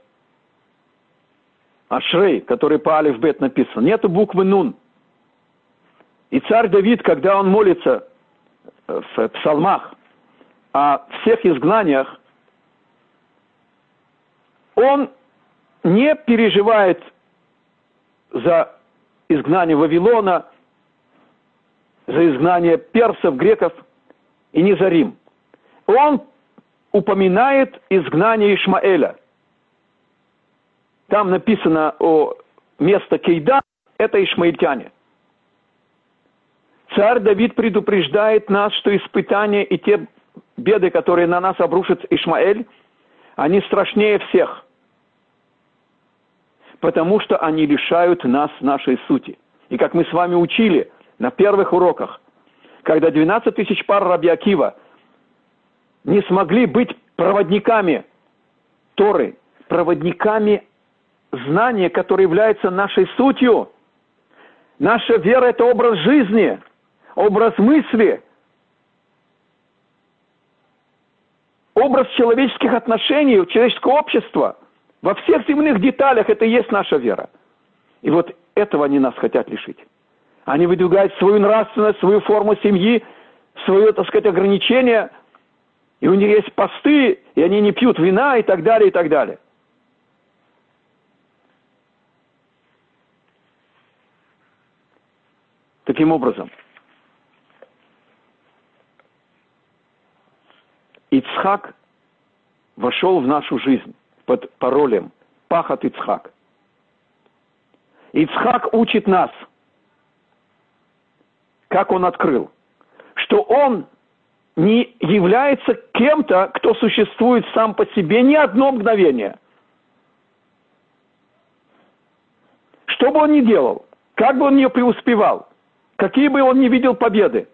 Ашрей, который по Алиф Бет написан, нету буквы Нун. И царь Давид, когда он молится э, в псалмах о всех изгнаниях, он не переживает за изгнание Вавилона, за изгнание персов, греков и не за Рим. Он упоминает изгнание Ишмаэля. Там написано о место Кейда, это ишмаильтяне. Царь Давид предупреждает нас, что испытания и те беды, которые на нас обрушит Ишмаэль, они страшнее всех, потому что они лишают нас нашей сути. И как мы с вами учили на первых уроках, когда 12 тысяч пар Раби Акива не смогли быть проводниками Торы, проводниками знания, которое является нашей сутью. Наша вера – это образ жизни, образ мысли, образ человеческих отношений, человеческого общества. Во всех земных деталях это и есть наша вера. И вот этого они нас хотят лишить. Они выдвигают свою нравственность, свою форму семьи, свое, так сказать, ограничение – и у них есть посты, и они не пьют вина и так далее, и так далее. Таким образом, Ицхак вошел в нашу жизнь под паролем Пахат Ицхак. Ицхак учит нас, как он открыл, что он не является кем-то, кто существует сам по себе ни одно мгновение. Что бы он ни делал, как бы он ни преуспевал, какие бы он ни видел победы,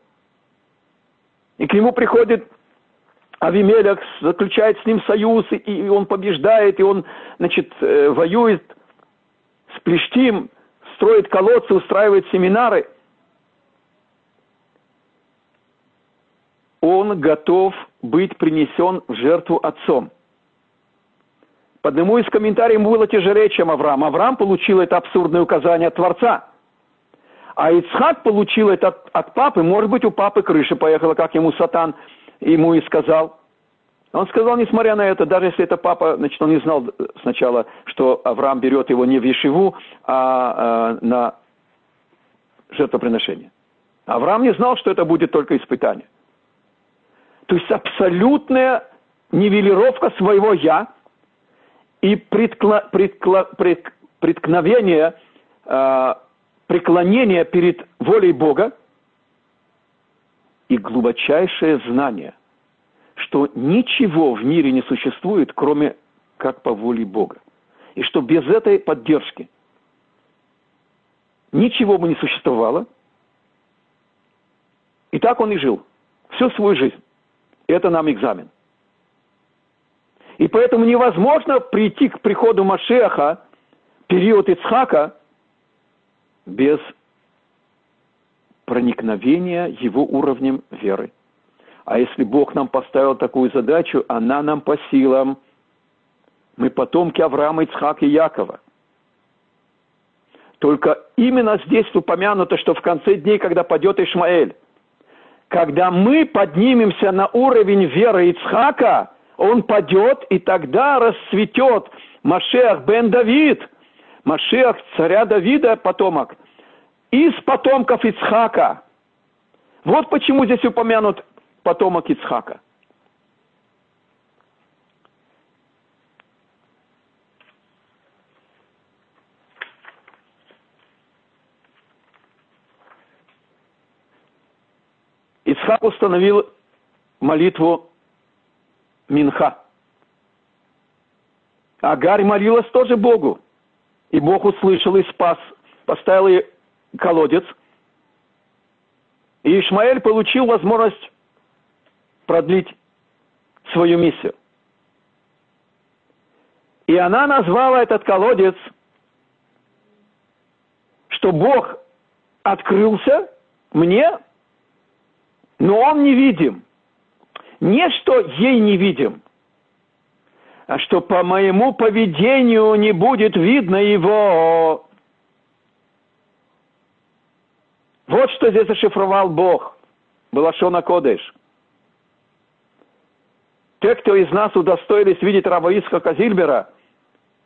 и к нему приходит Авимелях, заключает с ним союз, и он побеждает, и он, значит, э, воюет с Плештим, строит колодцы, устраивает семинары – он готов быть принесен в жертву отцом. По одному из комментариев было тяжелее, чем Авраам. Авраам получил это абсурдное указание от Творца. А Ицхак получил это от, от папы. Может быть, у папы крыша поехала, как ему Сатан ему и сказал. Он сказал, несмотря на это, даже если это папа, значит, он не знал сначала, что Авраам берет его не в Ешиву, а, а на жертвоприношение. Авраам не знал, что это будет только испытание. То есть абсолютная нивелировка своего «я» и предкла, предкла, пред, преткновение, э, преклонение перед волей Бога и глубочайшее знание, что ничего в мире не существует, кроме как по воле Бога. И что без этой поддержки ничего бы не существовало. И так он и жил всю свою жизнь. Это нам экзамен. И поэтому невозможно прийти к приходу Машеха, период Ицхака, без проникновения его уровнем веры. А если Бог нам поставил такую задачу, она нам по силам. Мы потомки Авраама, Ицхака и Якова. Только именно здесь упомянуто, что в конце дней, когда падет Ишмаэль, когда мы поднимемся на уровень веры Ицхака, он падет, и тогда расцветет Машех бен Давид, Машех царя Давида потомок, из потомков Ицхака. Вот почему здесь упомянут потомок Ицхака. Ицхак установил молитву Минха. Агарь молилась тоже Богу. И Бог услышал и спас, поставил колодец, и Ишмаэль получил возможность продлить свою миссию. И она назвала этот колодец, что Бог открылся мне, но он не видим. Не что ей не видим, а что по моему поведению не будет видно его. Вот что здесь зашифровал Бог. Балашона Кодыш. Те, кто из нас удостоились видеть раба Исхака Зильбера,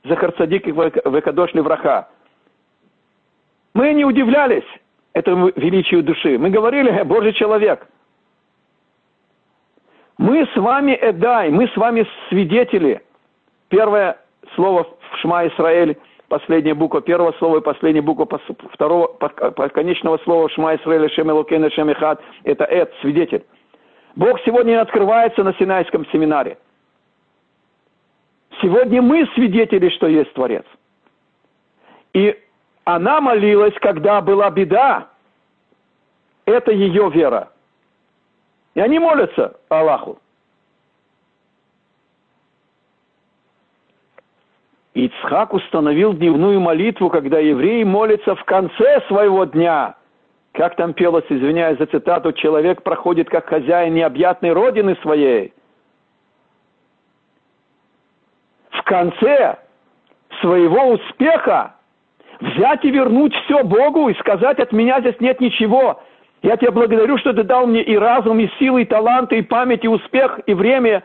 Захар Цадик и Векадош Левраха, мы не удивлялись этому величию души. Мы говорили, Божий человек. Мы с вами Эдай, мы с вами свидетели. Первое слово в Шма Исраэль, последняя буква первого слова и последняя буква второго, конечного слова Шма Исраэль, Шем Элокейна, Шем Эхад, это Эд, свидетель. Бог сегодня открывается на Синайском семинаре. Сегодня мы свидетели, что есть Творец. И она молилась, когда была беда. Это ее вера. И они молятся Аллаху. Ицхак установил дневную молитву, когда евреи молятся в конце своего дня. Как там пелось, извиняюсь за цитату, человек проходит как хозяин необъятной родины своей. В конце своего успеха взять и вернуть все Богу и сказать, от меня здесь нет ничего. Я тебя благодарю, что ты дал мне и разум, и силы, и таланты, и память, и успех, и время.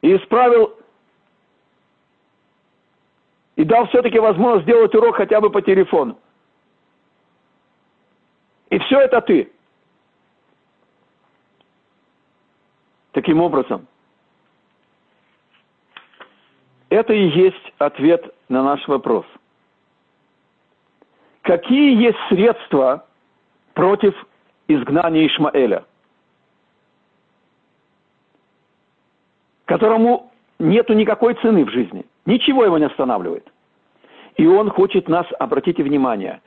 И исправил, и дал все-таки возможность сделать урок хотя бы по телефону. И все это ты. Таким образом, это и есть ответ на наш вопрос – Какие есть средства против изгнания Ишмаэля, которому нету никакой цены в жизни, ничего его не останавливает. И он хочет нас, обратите внимание,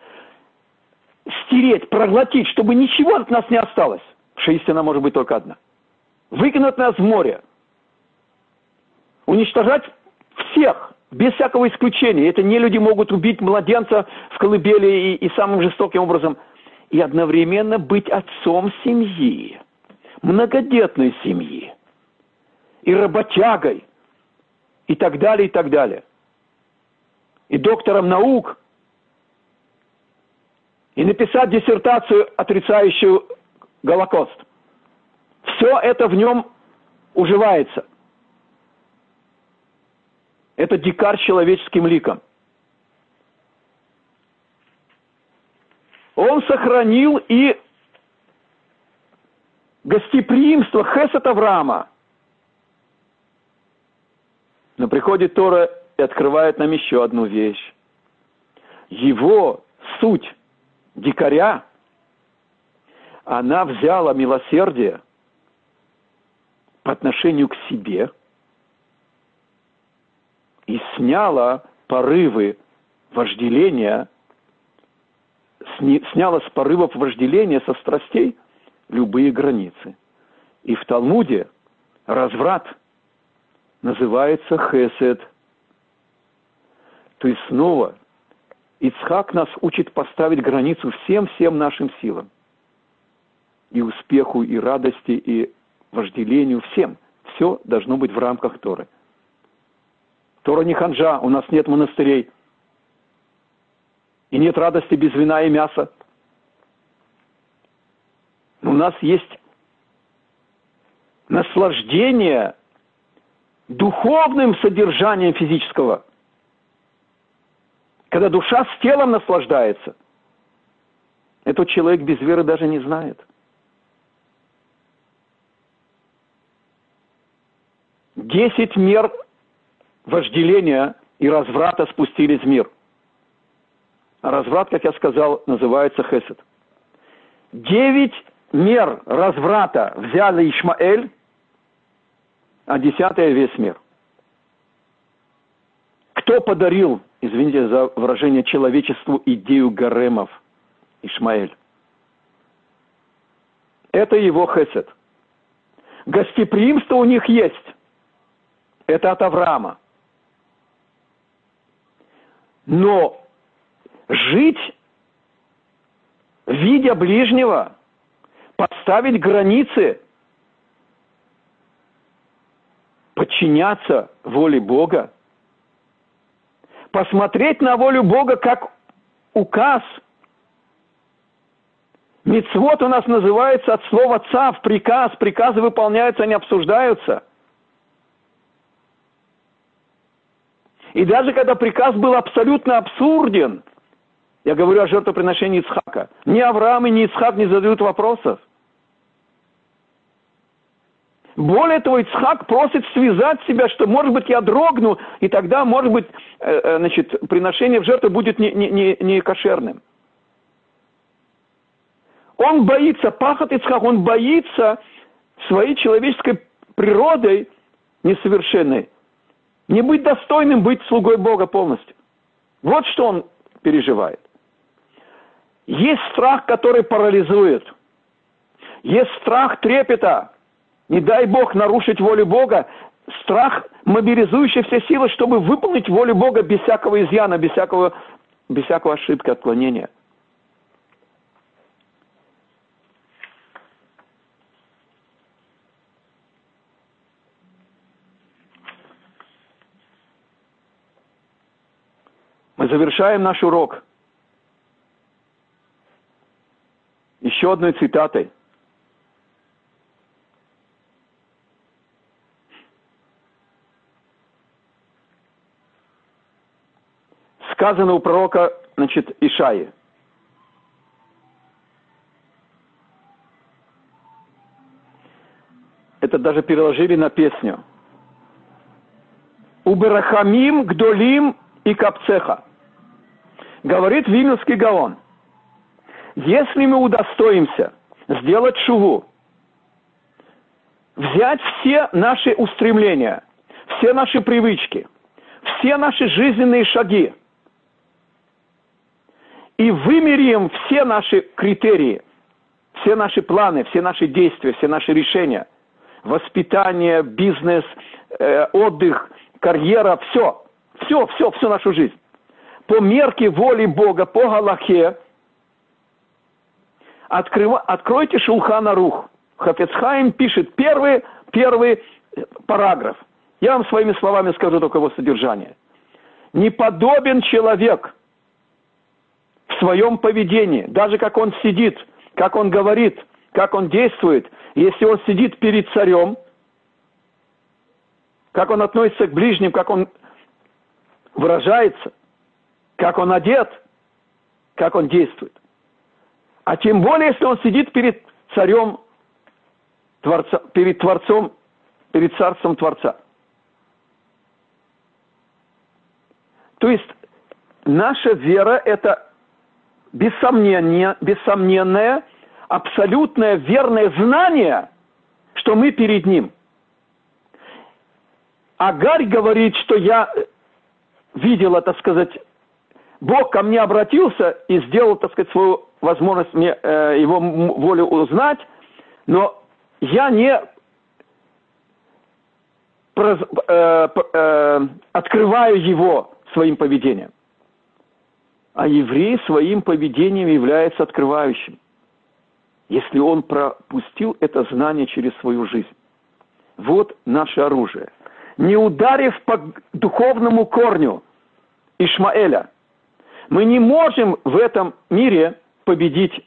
стереть, проглотить, чтобы ничего от нас не осталось. Что может быть только одна. Выкинуть нас в море. Уничтожать всех, без всякого исключения. Это не люди могут убить младенца в колыбели и, и самым жестоким образом. И одновременно быть отцом семьи, многодетной семьи, и работягой, и так далее, и так далее. И доктором наук, и написать диссертацию, отрицающую Голокост. Все это в нем уживается – это дикарь человеческим ликом. Он сохранил и гостеприимство Хесет Авраама. Но приходит Тора и открывает нам еще одну вещь. Его суть дикаря, она взяла милосердие по отношению к себе – и сняла порывы вожделения, сняла с порывов вожделения со страстей любые границы. И в Талмуде разврат называется хесед. То есть снова Ицхак нас учит поставить границу всем-всем нашим силам. И успеху, и радости, и вожделению, всем. Все должно быть в рамках Торы. Тора не ханжа, у нас нет монастырей. И нет радости без вина и мяса. у нас есть наслаждение духовным содержанием физического. Когда душа с телом наслаждается, этот человек без веры даже не знает. Десять мер вожделения и разврата спустились в мир. А разврат, как я сказал, называется хесед. Девять мер разврата взяли Ишмаэль, а десятая весь мир. Кто подарил извините за выражение, человечеству идею гаремов, Ишмаэль. Это его хесед. Гостеприимство у них есть. Это от Авраама. Но жить, видя ближнего, поставить границы, подчиняться воле Бога, посмотреть на волю Бога как указ. Мецвод у нас называется от слова цав, приказ. Приказы выполняются, они обсуждаются. И даже когда приказ был абсолютно абсурден, я говорю о жертвоприношении Ицхака, ни Авраам и ни Ицхак не задают вопросов. Более того, Ицхак просит связать себя, что, может быть, я дрогну, и тогда, может быть, э, э, значит, приношение в жертву будет не, не, не, не кошерным. Он боится, пахот Ицхак, он боится своей человеческой природой несовершенной, не быть достойным быть слугой Бога полностью. Вот что он переживает. Есть страх, который парализует. Есть страх трепета, не дай Бог нарушить волю Бога, страх, мобилизующий все силы, чтобы выполнить волю Бога без всякого изъяна, без всякого, без всякого ошибки, отклонения. Мы завершаем наш урок. Еще одной цитатой – сказано у пророка, значит, Ишаи. Это даже переложили на песню. Уберахамим, Гдолим и Капцеха. Говорит Вильнюсский Гаон. Если мы удостоимся сделать шуву, взять все наши устремления, все наши привычки, все наши жизненные шаги – и вымерим все наши критерии, все наши планы, все наши действия, все наши решения, воспитание, бизнес, э, отдых, карьера, все, все, все, всю нашу жизнь. По мерке воли Бога, по Галахе, открыва, откройте Шулхана Рух. Хафецхайм пишет первый, первый параграф. Я вам своими словами скажу только его содержание. Не подобен человек – в своем поведении, даже как он сидит, как он говорит, как он действует, если он сидит перед царем, как он относится к ближним, как он выражается, как он одет, как он действует. А тем более, если он сидит перед царем, творца, перед Творцом, перед Царством Творца. То есть наша вера – это бессомнение, бессомненное, абсолютное верное знание, что мы перед Ним. Агарь говорит, что я видела, так сказать, Бог ко мне обратился и сделал, так сказать, свою возможность мне э, его волю узнать, но я не проз, э, э, открываю его своим поведением а еврей своим поведением является открывающим, если он пропустил это знание через свою жизнь. Вот наше оружие. Не ударив по духовному корню Ишмаэля, мы не можем в этом мире победить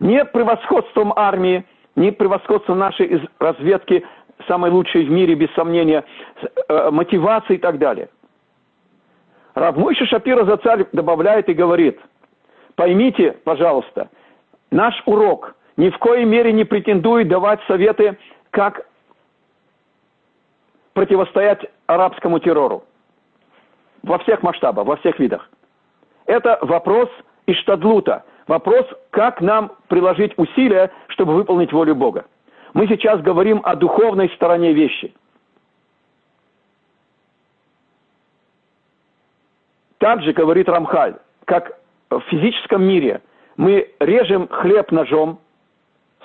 не превосходством армии, не превосходством нашей разведки, самой лучшей в мире, без сомнения, э, мотивации и так далее – Равмойша Шапира за царь добавляет и говорит, поймите, пожалуйста, наш урок ни в коей мере не претендует давать советы, как противостоять арабскому террору. Во всех масштабах, во всех видах. Это вопрос Иштадлута. Вопрос, как нам приложить усилия, чтобы выполнить волю Бога. Мы сейчас говорим о духовной стороне вещи – также говорит Рамхаль, как в физическом мире мы режем хлеб ножом,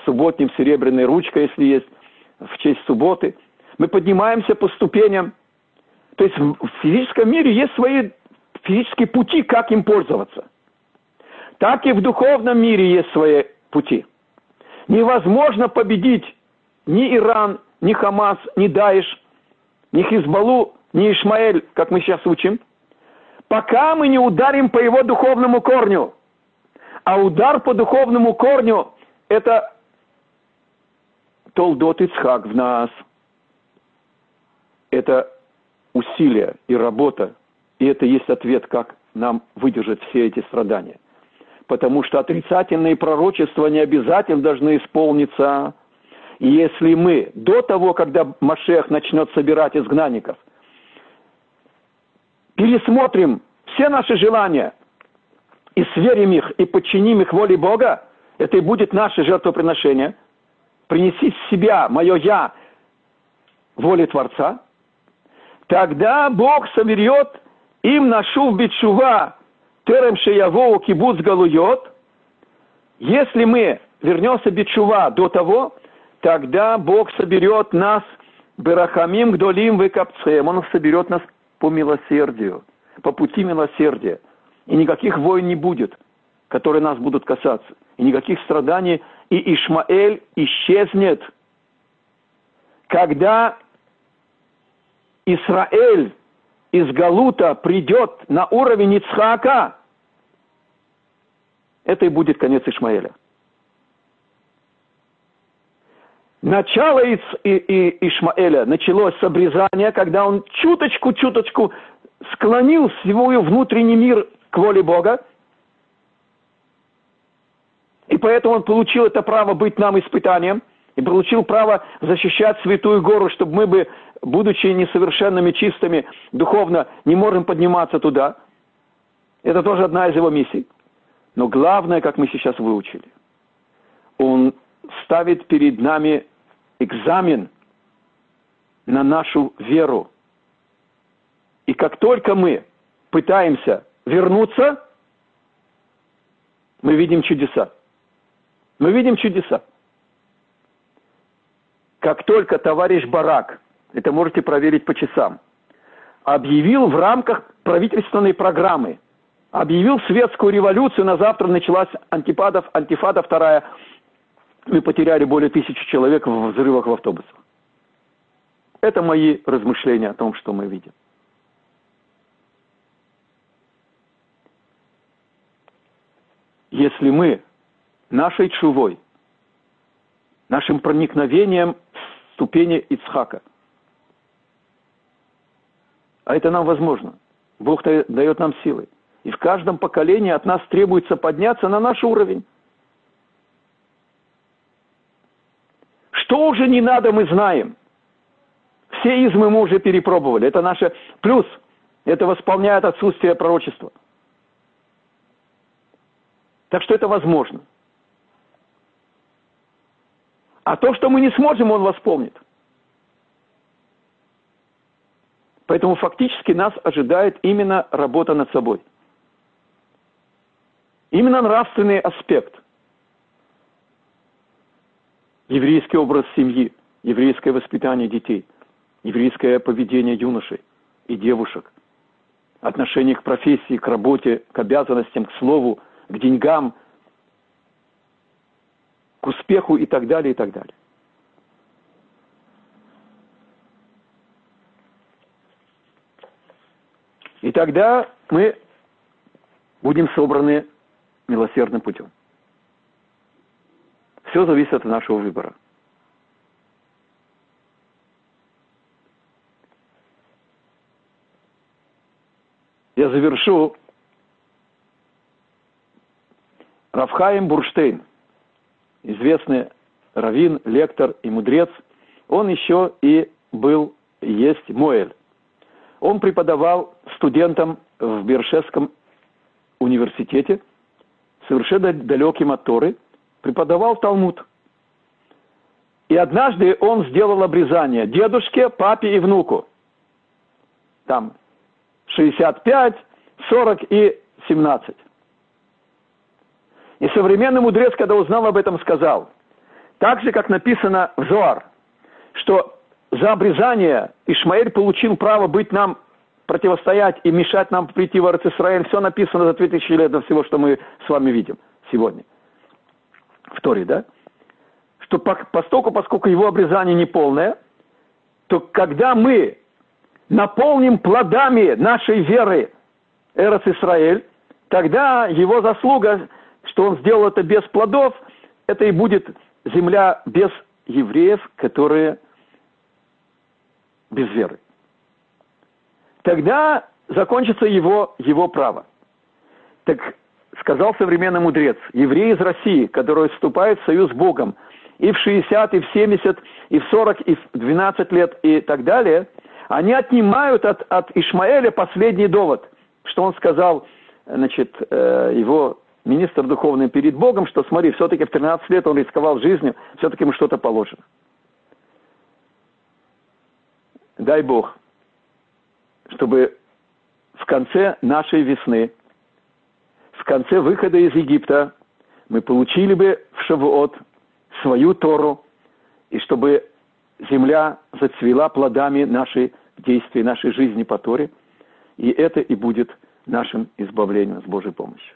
субботним серебряной ручкой, если есть, в честь субботы. Мы поднимаемся по ступеням. То есть в физическом мире есть свои физические пути, как им пользоваться. Так и в духовном мире есть свои пути. Невозможно победить ни Иран, ни Хамас, ни Даиш, ни Хизбаллу, ни Ишмаэль, как мы сейчас учим, пока мы не ударим по его духовному корню. А удар по духовному корню – это Толдот Ицхак в нас. Это усилие и работа, и это есть ответ, как нам выдержать все эти страдания. Потому что отрицательные пророчества не обязательно должны исполниться. И если мы до того, когда Машех начнет собирать изгнанников, пересмотрим все наши желания и сверим их, и подчиним их воле Бога, это и будет наше жертвоприношение – принеси себя, мое «я» воле Творца, тогда Бог соберет им нашу в битшува терем шеявоу кибуц галуйот. Если мы вернемся битшува до того, тогда Бог соберет нас Берахамим гдолим векапцем. Он соберет нас по милосердию, по пути милосердия. И никаких войн не будет, которые нас будут касаться. И никаких страданий и Ишмаэль исчезнет. Когда Израиль из Галута придет на уровень Ицхака, это и будет конец Ишмаэля. Начало Иц, и, и Ишмаэля началось с обрезания, когда он чуточку-чуточку склонил свой внутренний мир к воле Бога, и поэтому он получил это право быть нам испытанием, и получил право защищать Святую Гору, чтобы мы бы, будучи несовершенными, чистыми, духовно, не можем подниматься туда. Это тоже одна из его миссий. Но главное, как мы сейчас выучили, он ставит перед нами экзамен на нашу веру. И как только мы пытаемся вернуться, мы видим чудеса. Мы видим чудеса. Как только товарищ Барак, это можете проверить по часам, объявил в рамках правительственной программы, объявил светскую революцию, на завтра началась антипадов, антифада вторая, мы потеряли более тысячи человек в взрывах в автобусах. Это мои размышления о том, что мы видим. Если мы нашей чувой, нашим проникновением в ступени Ицхака. А это нам возможно. Бог дает нам силы. И в каждом поколении от нас требуется подняться на наш уровень. Что уже не надо, мы знаем. Все измы мы уже перепробовали. Это наше плюс. Это восполняет отсутствие пророчества. Так что это возможно. А то, что мы не сможем, он восполнит. Поэтому фактически нас ожидает именно работа над собой. Именно нравственный аспект. Еврейский образ семьи, еврейское воспитание детей, еврейское поведение юношей и девушек, отношение к профессии, к работе, к обязанностям, к слову, к деньгам, к успеху и так далее, и так далее. И тогда мы будем собраны милосердным путем. Все зависит от нашего выбора. Я завершу Рафхаем Бурштейн – известный раввин, лектор и мудрец, он еще и был, есть Моэль. Он преподавал студентам в Бершевском университете, совершенно далеким от Торы, преподавал Талмуд. И однажды он сделал обрезание дедушке, папе и внуку. Там 65, 40 и 17. И современный мудрец, когда узнал об этом, сказал, так же, как написано в Зоар, что за обрезание Ишмаэль получил право быть нам, противостоять и мешать нам прийти в Израиль. Все написано за 2000 лет до всего, что мы с вами видим сегодня. В Торе, да? Что поскольку, поскольку его обрезание не полное, то когда мы наполним плодами нашей веры Эрос Исраэль, тогда его заслуга, что он сделал это без плодов, это и будет земля без евреев, которые без веры. Тогда закончится его, его право. Так сказал современный мудрец, евреи из России, которые вступают в союз с Богом, и в 60, и в 70, и в 40, и в 12 лет, и так далее, они отнимают от, от Ишмаэля последний довод, что он сказал, значит, э, его министр духовный перед Богом, что смотри, все-таки в 13 лет он рисковал жизнью, все-таки ему что-то положено. Дай Бог, чтобы в конце нашей весны, в конце выхода из Египта, мы получили бы в Шавуот свою Тору, и чтобы земля зацвела плодами нашей действий, нашей жизни по Торе, и это и будет нашим избавлением с Божьей помощью.